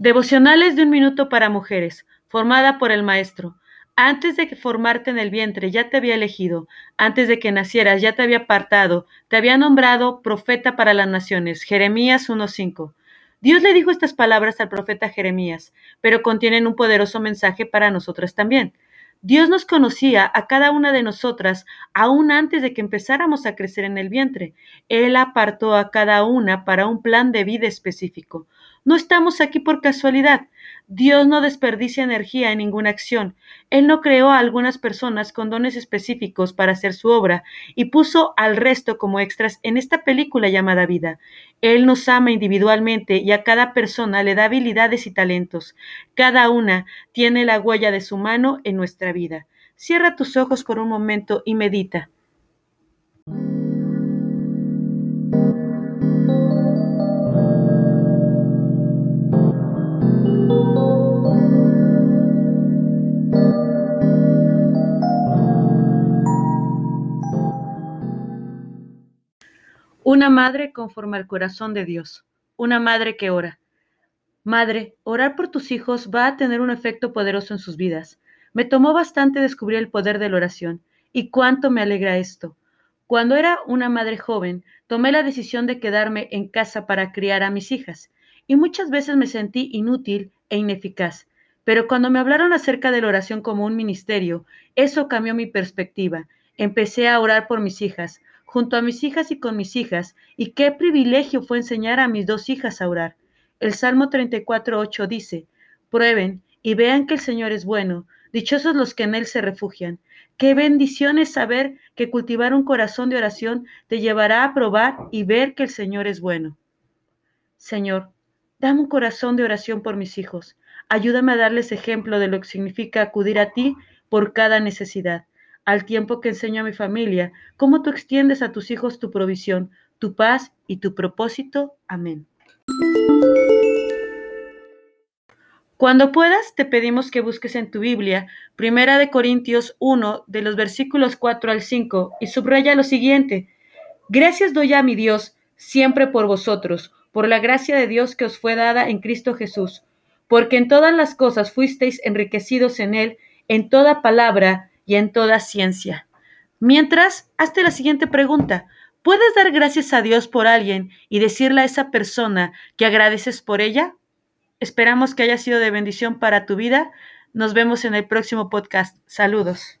Devocionales de un minuto para mujeres, formada por el maestro. Antes de formarte en el vientre ya te había elegido, antes de que nacieras ya te había apartado, te había nombrado profeta para las naciones. Jeremías 1.5. Dios le dijo estas palabras al profeta Jeremías, pero contienen un poderoso mensaje para nosotras también. Dios nos conocía a cada una de nosotras aún antes de que empezáramos a crecer en el vientre. Él apartó a cada una para un plan de vida específico. No estamos aquí por casualidad. Dios no desperdicia energía en ninguna acción. Él no creó a algunas personas con dones específicos para hacer su obra y puso al resto como extras en esta película llamada vida. Él nos ama individualmente y a cada persona le da habilidades y talentos. Cada una tiene la huella de su mano en vida. Cierra tus ojos por un momento y medita. Una madre conforme al corazón de Dios. Una madre que ora. Madre, orar por tus hijos va a tener un efecto poderoso en sus vidas. Me tomó bastante descubrir el poder de la oración. Y cuánto me alegra esto. Cuando era una madre joven, tomé la decisión de quedarme en casa para criar a mis hijas. Y muchas veces me sentí inútil e ineficaz. Pero cuando me hablaron acerca de la oración como un ministerio, eso cambió mi perspectiva. Empecé a orar por mis hijas, junto a mis hijas y con mis hijas, y qué privilegio fue enseñar a mis dos hijas a orar. El Salmo 34.8 dice, prueben y vean que el Señor es bueno, dichosos los que en Él se refugian. Qué bendición es saber que cultivar un corazón de oración te llevará a probar y ver que el Señor es bueno. Señor, dame un corazón de oración por mis hijos. Ayúdame a darles ejemplo de lo que significa acudir a ti por cada necesidad al tiempo que enseño a mi familia cómo tú extiendes a tus hijos tu provisión, tu paz y tu propósito. Amén. Cuando puedas, te pedimos que busques en tu Biblia Primera de Corintios 1, de los versículos 4 al 5, y subraya lo siguiente. Gracias doy a mi Dios siempre por vosotros, por la gracia de Dios que os fue dada en Cristo Jesús, porque en todas las cosas fuisteis enriquecidos en Él, en toda palabra y en toda ciencia. Mientras, hazte la siguiente pregunta. ¿Puedes dar gracias a Dios por alguien y decirle a esa persona que agradeces por ella? Esperamos que haya sido de bendición para tu vida. Nos vemos en el próximo podcast. Saludos.